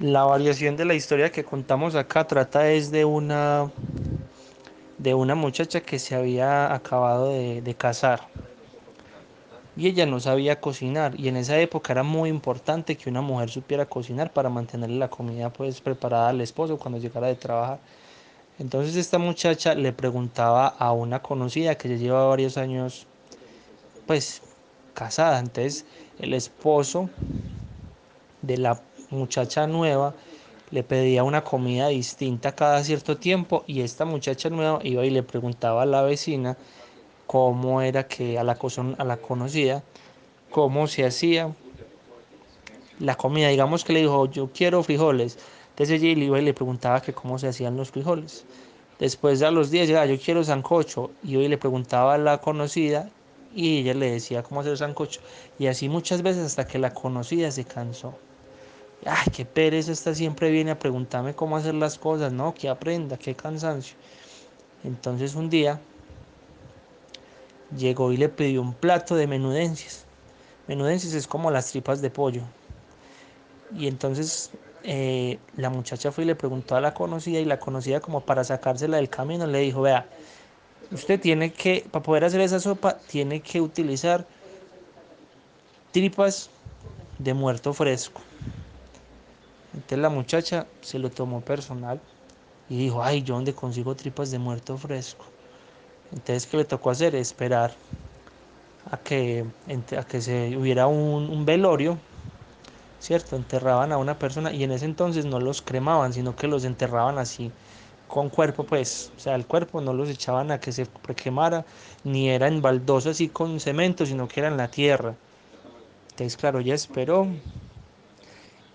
La variación de la historia que contamos acá trata es de una de una muchacha que se había acabado de, de casar. Y ella no sabía cocinar. Y en esa época era muy importante que una mujer supiera cocinar para mantenerle la comida pues preparada al esposo cuando llegara de trabajar. Entonces esta muchacha le preguntaba a una conocida que ya lleva varios años pues casada, entonces el esposo de la muchacha nueva le pedía una comida distinta cada cierto tiempo y esta muchacha nueva iba y le preguntaba a la vecina cómo era que a la, a la conocida, cómo se hacía la comida. Digamos que le dijo, yo quiero frijoles. Entonces ella iba y le preguntaba cómo se hacían los frijoles. Después a los días llegaba, yo quiero sancocho. Y hoy le preguntaba a la conocida y ella le decía cómo hacer sancocho. Y así muchas veces hasta que la conocida se cansó. Ay, qué pereza, esta siempre viene a preguntarme cómo hacer las cosas, no, que aprenda, qué cansancio. Entonces un día llegó y le pidió un plato de menudencias. Menudencias es como las tripas de pollo. Y entonces eh, la muchacha fue y le preguntó a la conocida y la conocida como para sacársela del camino le dijo, vea, usted tiene que, para poder hacer esa sopa, tiene que utilizar tripas de muerto fresco. La muchacha se lo tomó personal y dijo, ay, ¿yo dónde consigo tripas de muerto fresco? Entonces, ¿qué le tocó hacer? Esperar a que, a que se hubiera un, un velorio, ¿cierto? Enterraban a una persona y en ese entonces no los cremaban, sino que los enterraban así con cuerpo, pues, o sea, el cuerpo no los echaban a que se quemara, ni era en baldosa así con cemento, sino que era en la tierra. Entonces, claro, ya esperó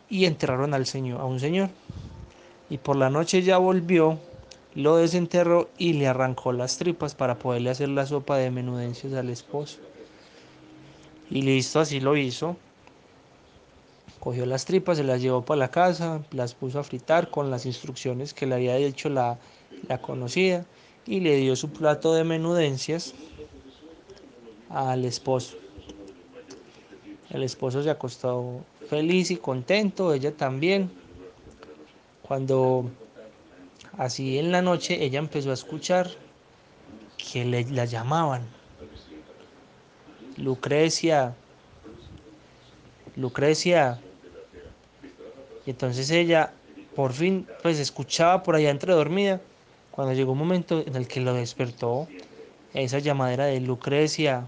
y enterraron al señor, a un señor. Y por la noche ya volvió, lo desenterró y le arrancó las tripas para poderle hacer la sopa de menudencias al esposo. Y listo, así lo hizo. Cogió las tripas, se las llevó para la casa, las puso a fritar con las instrucciones que le había dicho la, la conocida y le dio su plato de menudencias al esposo. El esposo se acostó feliz y contento, ella también. Cuando así en la noche ella empezó a escuchar que le, la llamaban. Lucrecia, Lucrecia. Y entonces ella por fin pues escuchaba por allá entre dormida cuando llegó un momento en el que lo despertó esa llamadera de Lucrecia,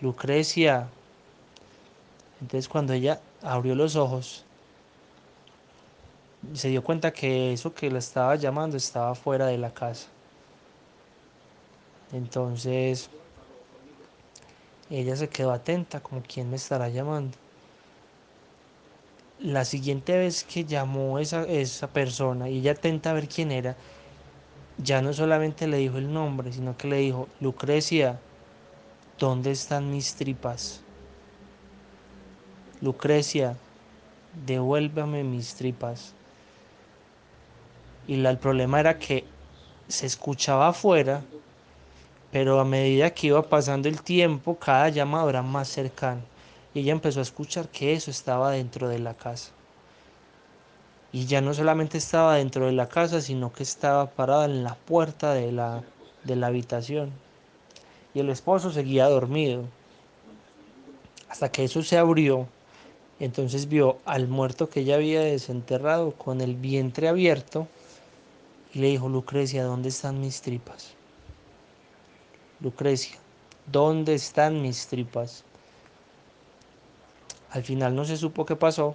Lucrecia, entonces cuando ella abrió los ojos, se dio cuenta que eso que la estaba llamando estaba fuera de la casa. Entonces ella se quedó atenta, como quién me estará llamando. La siguiente vez que llamó esa, esa persona y ella atenta a ver quién era, ya no solamente le dijo el nombre, sino que le dijo, Lucrecia, ¿dónde están mis tripas? Lucrecia, devuélvame mis tripas. Y la, el problema era que se escuchaba afuera, pero a medida que iba pasando el tiempo, cada llamado era más cercano. Y ella empezó a escuchar que eso estaba dentro de la casa. Y ya no solamente estaba dentro de la casa, sino que estaba parada en la puerta de la, de la habitación. Y el esposo seguía dormido. Hasta que eso se abrió entonces vio al muerto que ella había desenterrado con el vientre abierto y le dijo, Lucrecia, ¿dónde están mis tripas? Lucrecia, ¿dónde están mis tripas? Al final no se supo qué pasó,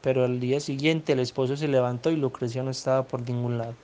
pero al día siguiente el esposo se levantó y Lucrecia no estaba por ningún lado.